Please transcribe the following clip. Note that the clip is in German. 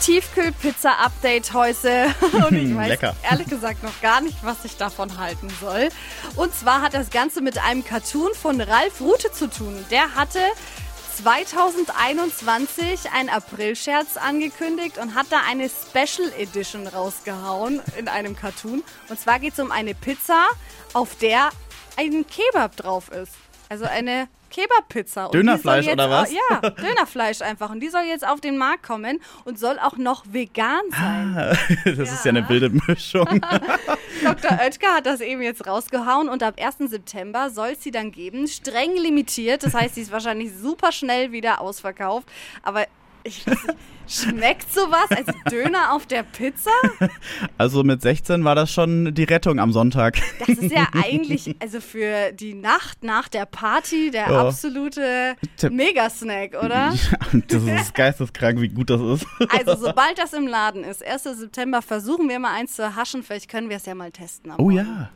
Tiefkühlpizza-Update heute. Und ich weiß Lecker. ehrlich gesagt noch gar nicht, was ich davon halten soll. Und zwar hat das Ganze mit einem Cartoon von Ralf Rute zu tun. Der hatte 2021 einen Aprilscherz angekündigt und hat da eine Special Edition rausgehauen in einem Cartoon. Und zwar geht es um eine Pizza, auf der ein Kebab drauf ist. Also eine Kebab-Pizza. Und Dönerfleisch jetzt oder was? Ja, Dönerfleisch einfach. Und die soll jetzt auf den Markt kommen und soll auch noch vegan sein. Das ist ja eine wilde Mischung. Dr. Oetker hat das eben jetzt rausgehauen und ab 1. September soll es sie dann geben. Streng limitiert. Das heißt, sie ist wahrscheinlich super schnell wieder ausverkauft. Aber ich weiß nicht, schmeckt sowas als Döner auf der Pizza? Also mit 16 war das schon die Rettung am Sonntag. Das ist ja eigentlich, also für die Nacht nach der Party, der Ja. absolute. Megasnack, oder? Das ist geisteskrank, wie gut das ist. Also, sobald das im Laden ist, 1. September, versuchen wir mal eins zu erhaschen. Vielleicht können wir es ja mal testen. Oh Morgen. ja.